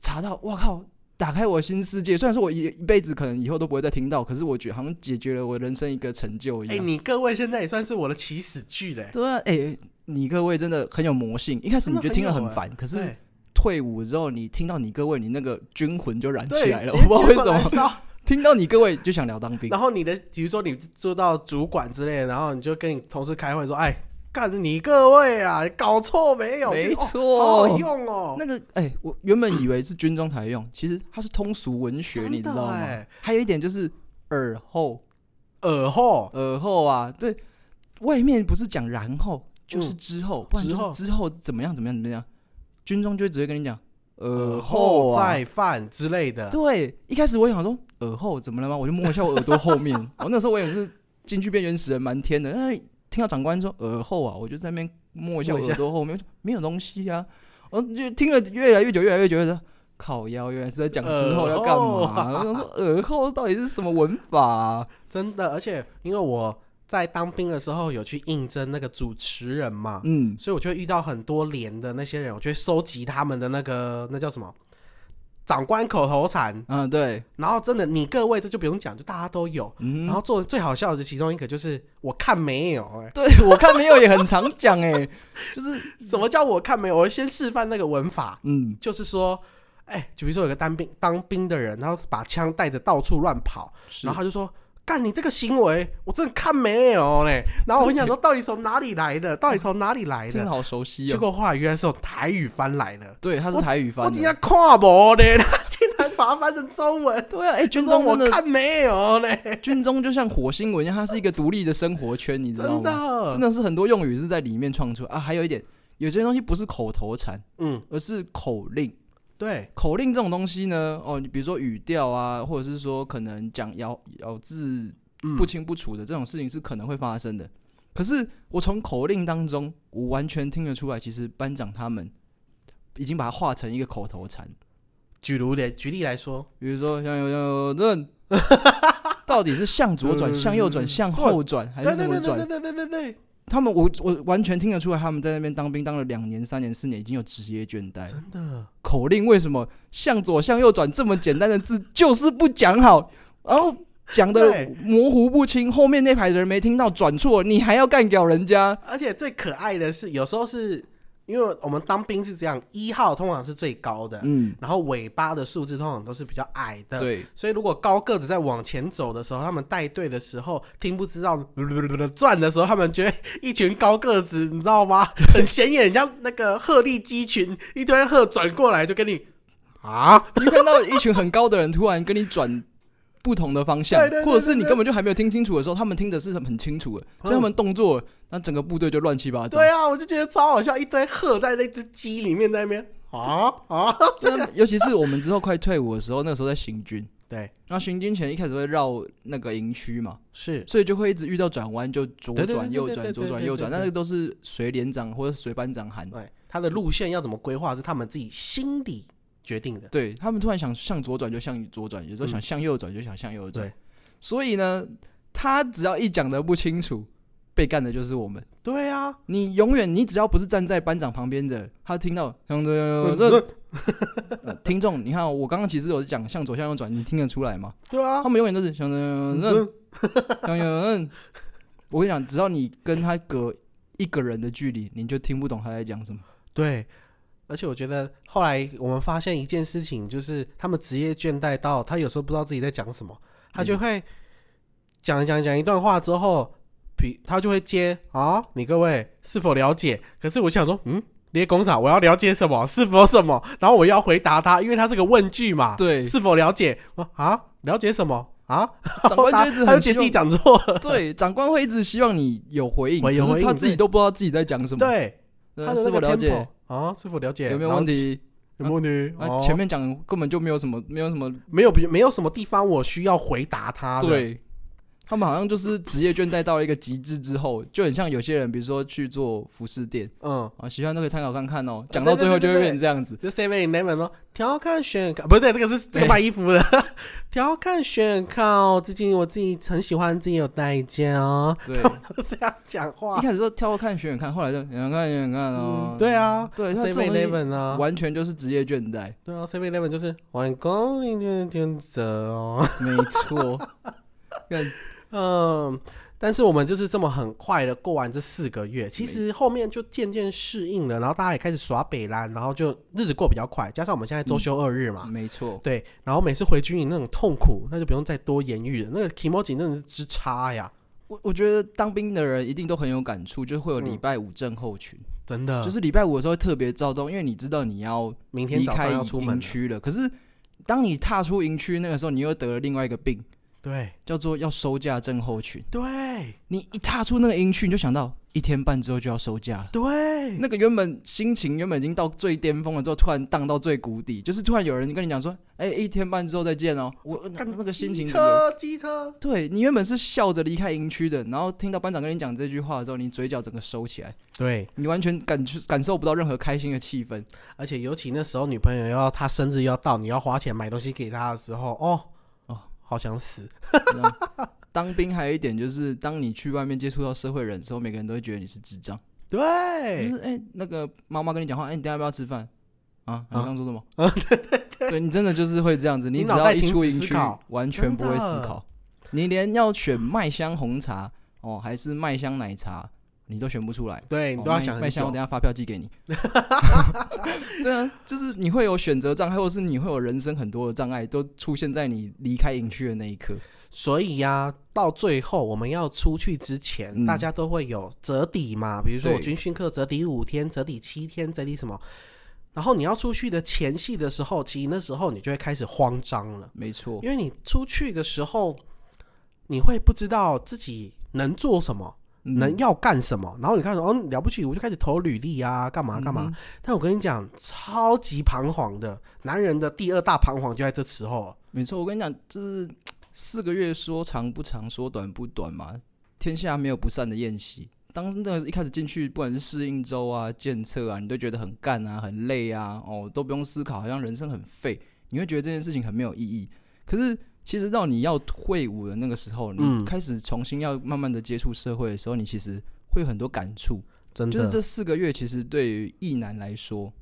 查到，哇靠！打开我新世界，虽然说我一一辈子可能以后都不会再听到，可是我觉得好像解决了我人生一个成就一样哎、样。你各位现在也算是我的起始句嘞。对啊，哎、你各位真的很有魔性。一开始你觉得听了很烦，可是退伍之后，你听到你各位，你那个军魂就燃起，来了。我不知道为什么，听到你各位就想聊当兵。然后你的，比如说你做到主管之类的，然后你就跟你同事开会说：“哎，干你各位啊，搞错没有？”没错好好用哦。那个哎、我原本以为是军中才用，其实它是通俗文学，你知道吗哎？还有一点就是耳后，耳后耳后啊，对，外面不是讲然后就是嗯之后，不然就之后是之后怎么样怎么样怎么样，军中就会直接跟你讲耳后啊。再犯之类的。对，一开始我想说耳后怎么了吗？我就摸一下我耳朵后面。哦，那时候我也是进去变原始人，蛮天的。那听到长官说耳后啊，我就在那边摸一下我摸一下耳朵后面，没有东西啊。我就听了越来越久，越来越久，觉得靠腰，原来是在讲之后要干嘛？啊我想说耳后到底是什么文法啊？真的，而且因为我在当兵的时候有去应征那个主持人嘛，嗯，所以我就会遇到很多连的那些人，我就会收集他们的那个那叫什么长官口头禅，嗯，对，然后真的你各位这就不用讲，就大家都有。嗯，然后做的最好笑的其中一个就是我看没有、哎，对我看没有也很常讲哎，就是什么叫我看没有？我先示范那个文法，嗯，就是说，哎、就比如说有个当兵当兵的人，然后把枪带着到处乱跑，然后他就说。干你这个行为，我真的看没有嘞。然后我就想说，到底从哪里来的？到底从哪里来的？听得好熟悉结哦。果后来原来是用台语翻来的。对，他是台语翻的。我底下看不嘞，他竟然把它翻成中文。对啊，哎，军中我看没有嘞，军中就像火星文一样，它是一个独立的生活圈，你知道真吗？的，真的是很多用语是在里面创出啊。还有一点，有些东西不是口头禅，嗯，而是口令。对，口令这种东西呢，哦，你比如说语调啊，或者是说可能讲咬咬字嗯不清不楚的这种事情是可能会发生的。可是我从口令当中，我完全听得出来，其实班长他们已经把它化成一个口头禅。举如的举例来说，比如说像有有这，到底是向左转、向右转、向后转还是怎么转？对对对对对对对对，他们我我完全听得出来，他们在那边当兵当了两年、三年、四年，已经有职业倦怠。真的，口令为什么向左向右转这么简单的字就是不讲好，然后讲的模糊不清，后面那排的人没听到转错，你还要干掉人家？而且最可爱的是，有时候是因为我们当兵是这样，一号通常是最高的，嗯，然后尾巴的数字通常都是比较矮的，。对，所以，如果高个子在往前走的时候，他们带队的时候听不知道转的时候，他们觉得一群高个子，你知道吗？很显眼，像那个鹤立鸡群，一堆鹤转过来就跟你啊，你看到一群很高的人突然跟你转。不同的方向或者是你根本就还没有听清楚的时候，他们听的是很清楚的，所以他们动作，那整个部队就乱七八糟。对啊，我就觉得超好笑，一堆鹤在那只鸡里面在那边。啊啊，真 的，尤其是我们之后快退伍的时候，那个时候在行军，对，那行军前一开始会绕那个营区嘛，是。所以就会一直遇到转弯就左转右转左转右转，那个都是随连长或者随班长喊。对，他的路线要怎么规划是他们自己心里决定的，对他们突然想向左转就向左转，有时候想向右转就想向右转。对所以呢，他只要一讲的不清楚，被干的就是我们。对啊，你永远，你只要不是站在班长旁边的，他听到向左嗯这呃 听众，你看哦我刚刚其实有讲向左向右转，你听得出来吗？对啊他，们永远都是向左向右向右。我跟你讲，只要你跟他隔一个人的距离，你就听不懂他在讲什么。对。而且我觉得后来我们发现一件事情，就是他们职业倦怠到他有时候不知道自己在讲什么，他就会讲一讲讲一段话之后，比他就会接啊，你各位是否了解？可是我想说，嗯，列工厂我要了解什么？是否什么？然后我要回答他，因为他是个问句嘛，对是否了解？我啊，了解什么啊？长官就一直很觉得自己讲错了，对，长官会一直希望你有回应，我有可是他回应对自己都不知道自己在讲什么。对，呃，他是否了解？啊？是否了解？有没有问？题？有没有问题？啊，哦前面讲根本就没有什么，没有什么。没有，没有什么地方我需要回答他的。，对，他们好像就是职业倦怠到了一个极致之后，就很像有些人，比如说去做服饰店嗯，啊，喜欢都可以参考看看哦。讲到最后就会变成这样子。就 Seven Eleven 哦调看选看，不是这个是这个卖衣服的，调看选靠，最近我自己很喜欢自己有代价哦，对，这样讲话一话。开始说挑看选选看，后来就远远看远远看哦嗯，。对啊，对，，Seven Eleven 啊，完全就是职业倦怠，对啊，Seven Eleven 就是晚工一点点走哦。没错。看嗯，但是我们就是这么很快的过完这四个月，其实后面就渐渐适应了，然后大家也开始耍北兰，然后就日子过比较快，加上我们现在周休二日嘛，没错，对，然后每次回军营那种痛苦，那就不用再多言语了，那个 k i m o j i 真的是之差呀，我我觉得当兵的人一定都很有感触，就是会有礼拜五症候群，真的，就是礼拜五的时候会特别躁动，因为你知道你要明天早上要出营区了，可是当你踏出营区那个时候，你又得了另外一个病，对叫做要收假症候群。对你一踏出那个营区，你就想到一天半之后就要收假了。对，那个原本心情原本已经到最巅峰了，之后突然荡到最谷底，就是突然有人跟你讲说：“哎、一天半之后再见哦。”我那那个心情机车机车，对你原本是笑着离开营区的，然后听到班长跟你讲这句话的时候，你嘴角整个收起来，对，你完全感感受不到任何开心的气氛。而且尤其那时候女朋友要她生日要到，你要花钱买东西给她的时候，哦哦好想死，当兵还有一点就是，当你去外面接触到社会人的时候，每个人都会觉得你是智障。对。就是哎、那个妈妈跟你讲话，哎、你等下要不要吃饭？啊，你刚刚说什么？对你真的就是会这样子，你你只要一出营区完全不会思考，你连要选麦香红茶哦还是麦香奶茶，你都选不出来。对你哦都要想很麦麦香，我等。下发票寄给你。对啊，就是你会有选择障碍，或者是你会有人生很多的障碍，都出现在你离开营区的那一刻。所以呀、到最后我们要出去之前，嗯大家都会有折抵嘛，比如说我军训课折抵五天、折抵七天、折抵什么。然后你要出去的前戏的时候，其实那时候你就会开始慌张了，没错因，为你出去的时候，你会不知道自己能做什么，嗯能要干什么。然后你看哦了不起，我就开始投履历啊，干嘛干嘛。嗯但我跟你讲，超级彷徨的，男人的第二大彷徨就在这时候了。没错，我跟你讲，就是四个月说长不长，说短不短嘛。天下没有不散的宴席。当那一开始进去，不管是适应周啊、检测啊，你都觉得很干啊、很累啊，哦，都不用思考，好像人生很废，你会觉得这件事情很没有意义。可是其实到你要退伍的那个时候，嗯你开始重新要慢慢的接触社会的时候，你其实会有很多感触。真的，就是这四个月，其实对于异男来说，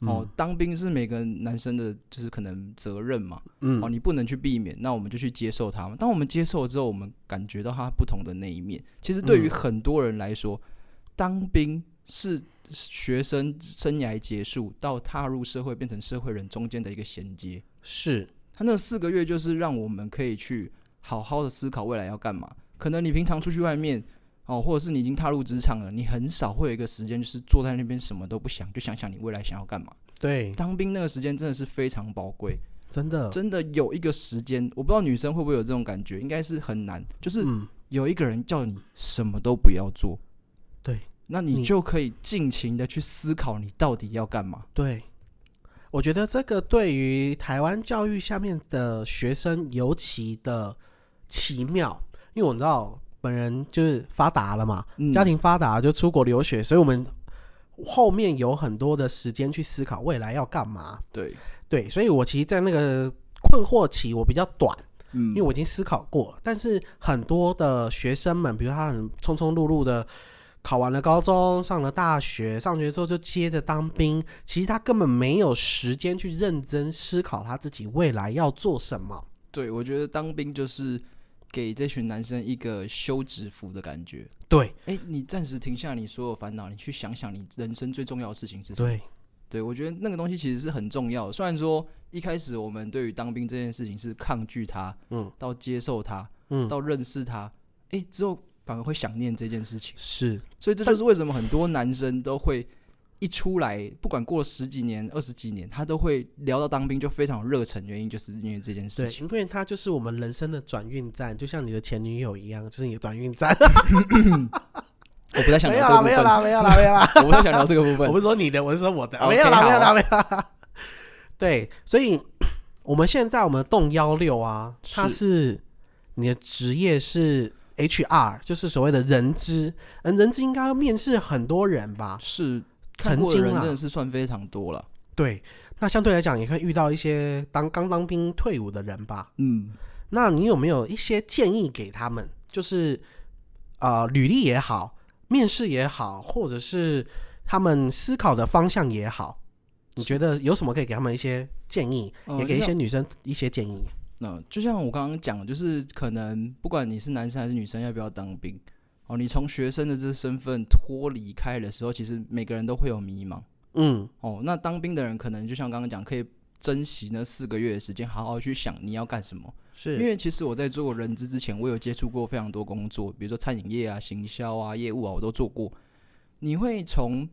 哦嗯，当兵是每个男生的，就是可能责任嘛。嗯哦，你不能去避免，那我们就去接受它嘛。当我们接受了之后，我们感觉到它不同的那一面。其实对于嗯很多人来说，当兵是学生生涯结束到踏入社会变成社会人中间的一个衔接。是他那四个月就是让我们可以去好好的思考未来要干嘛。可能你平常出去外面哦，或者是你已经踏入职场了，你很少会有一个时间就是坐在那边什么都不想，就想想你未来想要干嘛。对，当兵那个时间真的是非常宝贵。真的，真的有一个时间，我不知道女生会不会有这种感觉，应该是很难。就是嗯，有一个人叫你什么都不要做，对，那你你就可以尽情的去思考你到底要干嘛。对。我觉得这个对于台湾教育下面的学生尤其的奇妙，因为我知道本人就是发达了嘛，嗯家庭发达就出国留学，所以我们后面有很多的时间去思考未来要干嘛。对，对，所以我其实，在那个困惑期我比较短，嗯因为我已经思考过了。但是很多的学生们，比如他很匆匆碌碌的考完了高中，上了大学，上学之后就接着当兵，其实他根本没有时间去认真思考他自己未来要做什么。对，我觉得当兵就是给这群男生一个休止符的感觉。对哎、你暂时停下你所有烦恼，你去想想你人生最重要的事情是什么。对，对，我觉得那个东西其实是很重要的。虽然说一开始我们对于当兵这件事情是抗拒他，嗯到接受他，嗯，到认识他，哎、之后反而会想念这件事情。是所以这就是为什么很多男生都会一出来，不管过了十几年、二十几年，他都会聊到当兵就非常有热忱，原因就是因为这件事对，情。因为它就是我们人生的转运站，就像你的前女友一样，就是你的转运站。我不太想没有啦，聊这个部分，没有啦，没有啦，没有啦。我不太想聊这个部 我。不是说你的，我是说我的。没有啦，好没有啦，没有啦。对，所以我们现在我们的动幺六啊，它是你的职业是 HR，就是所谓的人资。嗯，人资应该要面试很多人吧？是曾经真的是算非常多了。对，那相对来讲也会遇到一些当刚当兵退伍的人吧？嗯，那你有没有一些建议给他们？就是呃，履历也好，面试也好，或者是他们思考的方向也好，你觉得有什么可以给他们一些建议，也给一些女生一些建议？那就像我刚刚讲，就是可能不管你是男生还是女生，要不要当兵哦，你从学生的这身份脱离开的时候，其实每个人都会有迷茫嗯，哦。那当兵的人可能就像刚刚讲，可以珍惜那四个月的时间，好好去想你要干什么。是因为其实我在做人资之前，我有接触过非常多工作，比如说餐饮业啊、行销啊、业务啊，我都做过。你会从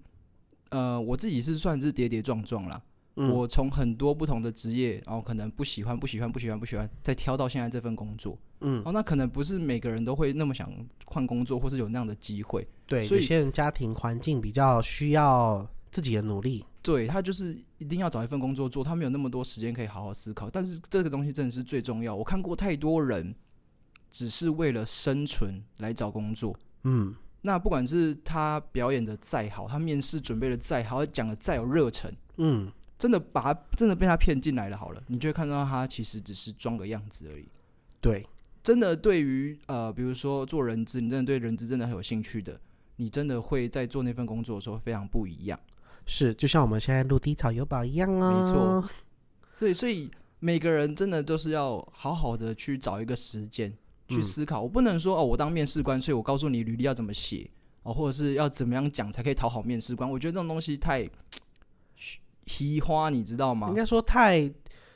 呃，我自己是算是跌跌撞撞啦。嗯我从很多不同的职业，然后可能不喜欢、不喜欢、不喜欢、不喜欢，再挑到现在这份工作。嗯，哦，那可能不是每个人都会那么想换工作，或是有那样的机会。对，所以有些人家庭环境比较需要自己的努力。对他就是一定要找一份工作做，他没有那么多时间可以好好思考。但是这个东西真的是最重要。我看过太多人只是为了生存来找工作。嗯，那不管是他表演的再好，他面试准备的再好，他讲的再有热忱，嗯，真的把他真的被他骗进来了。好了，你就会看到他其实只是装个样子而已。对，真的对于呃，比如说做人资，你真的对人资真的很有兴趣的，你真的会在做那份工作的时候非常不一样。是就像我们现在录低草油宝一样啊。没错。所以所以每个人真的都是要好好的去找一个时间去嗯思考。我不能说哦，我当面试官，所以我告诉你履历要怎么写哦，或者是要怎么样讲才可以讨好面试官。我觉得这种东西太 虚花，你知道吗应？该说太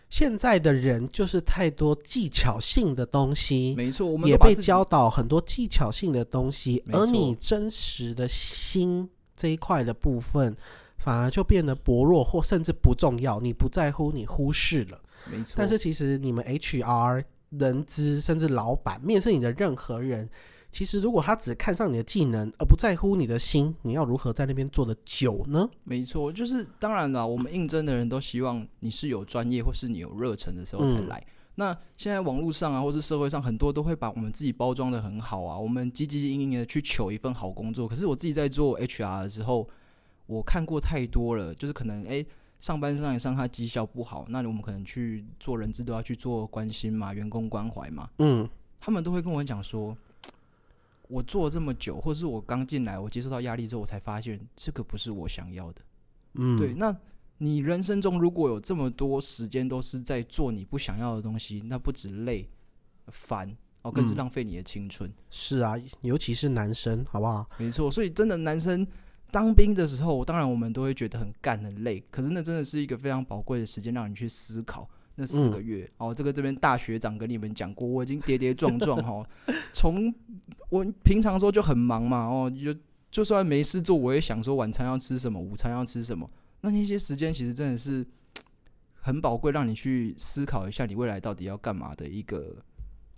现在的人就是太多技巧性的东西，没错，我们也被教导很多技巧性的东西，而你真实的心这一块的部分，反而就变得薄弱或甚至不重要，你不在乎，你忽视了。没错，但是其实你们 HR、人资甚至老板面试你的任何人，其实如果他只看上你的技能，而不在乎你的心，你要如何在那边做的久呢？没错，就是当然了，我们应征的人都希望你是有专业或是你有热忱的时候才嗯来。那现在网络上啊，或是社会上很多都会把我们自己包装的很好啊，我们积极营营的去求一份好工作。可是我自己在做 HR 的时候，我看过太多了，就是可能诶上班上也上他绩效不好，那我们可能去做人资都要去做关心嘛，员工关怀嘛，嗯，他们都会跟我讲说，我做了这么久，或是我刚进来，我接受到压力之后，我才发现这个不是我想要的。嗯，对，那你人生中如果有这么多时间都是在做你不想要的东西，那不止累、烦哦，更是嗯浪费你的青春。是啊，尤其是男生，好不好？没错，所以真的男生当兵的时候，当然我们都会觉得很干很累，可是那真的是一个非常宝贵的时间，让你去思考。那四嗯个月、哦，这个这边大学长跟你们讲过，我已经跌跌撞撞哈。从我平常时候就很忙嘛，哦，就就算没事做，我也想说晚餐要吃什么，午餐要吃什么。那那些时间其实真的是很宝贵，让你去思考一下你未来到底要干嘛的一个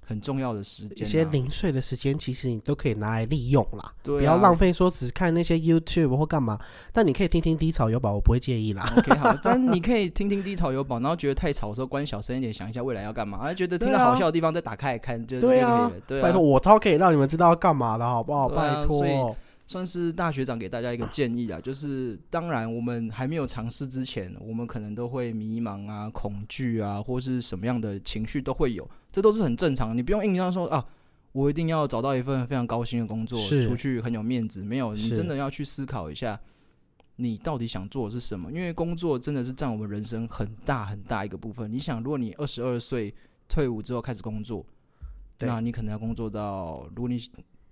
很重要的时间、啊。一些零碎的时间，其实你都可以拿来利用啦，对啊不要浪费说只看那些 YouTube 或干嘛。但你可以听听低潮有宝，我不会介意啦。OK，好，但你可以听听低潮有宝，然后觉得太吵的时候关小声一点，想一下未来要干嘛。而，觉得 听到好笑的地方再打开来看，就是对啊对啊拜托，，我超可以让你们知道要干嘛的，好不好？啊拜托，算是大学长给大家一个建议啊，就是当然我们还没有尝试之前，我们可能都会迷茫啊、恐惧啊，或是什么样的情绪都会有，这都是很正常。你不用硬要说啊。我一定要找到一份非常高薪的工作，出去很有面子。没有，你真的要去思考一下，你到底想做的是什么？因为工作真的是占我们人生很大很大一个部分。你想，如果你二十二岁退伍之后开始工作，那你可能要工作到，如果你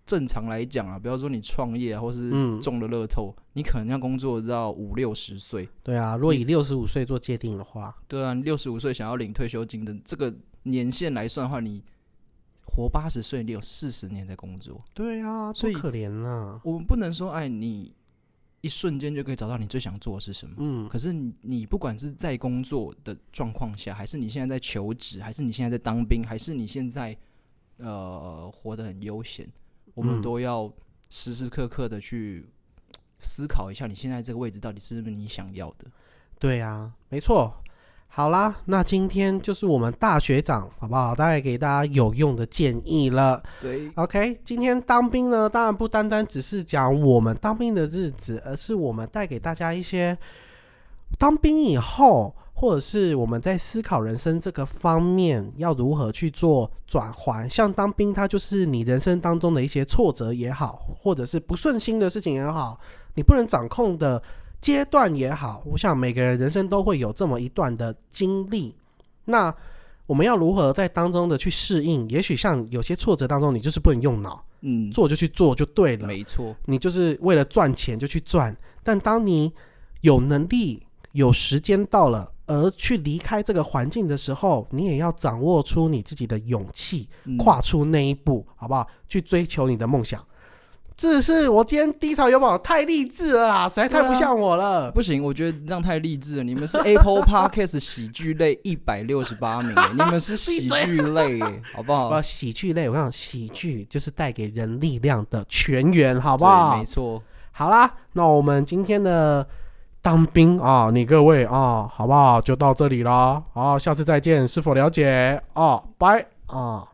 正常来讲啊，比方说你创业啊，或是嗯中了乐透，你可能要工作到五六十岁。对啊，如果以六十五岁做界定的话，对啊，六十五岁想要领退休金的这个年限来算的话，你活八十岁，你有四十年在工作。对啊，所以多可怜啊。我们不能说，哎，你一瞬间就可以找到你最想做的是什么。嗯，可是你，你不管是在工作的状况下，还是你现在在求职，还是你现在在当兵，还是你现在呃活得很悠闲，我们嗯都要时时刻刻的去思考一下，你现在这个位置到底是不是你想要的。对啊，没错。好啦，那今天就是我们大学长，好不好？大概给大家有用的建议了。对，OK，今天当兵呢，当然不单单只是讲我们当兵的日子，而是我们带给大家一些当兵以后，或者是我们在思考人生这个方面要如何去做转换。像当兵，它就是你人生当中的一些挫折也好，或者是不顺心的事情也好，你不能掌控的阶段也好，我想每个人人生都会有这么一段的经历。那我们要如何在当中的去适应？也许像有些挫折当中，你就是不能用脑，嗯，做就去做就对了。没错，你就是为了赚钱就去赚，但当你有能力、有时间到了，而去离开这个环境的时候，你也要掌握出你自己的勇气，嗯跨出那一步，好不好？去追求你的梦想。这是我今天低潮有宝太励志了啦，实在太不像我了。不行，我觉得这样太励志了。你们是 Apple Podcast 喜剧类一百六十八名，你们是喜剧类，好不好？喜剧类，我讲喜剧就是带给人力量的泉源，好不，好没？错。好啦，那我们今天的当兵啊，你各位啊，好不好？就到这里了。好，下次再见，是否了解？啊，拜啊。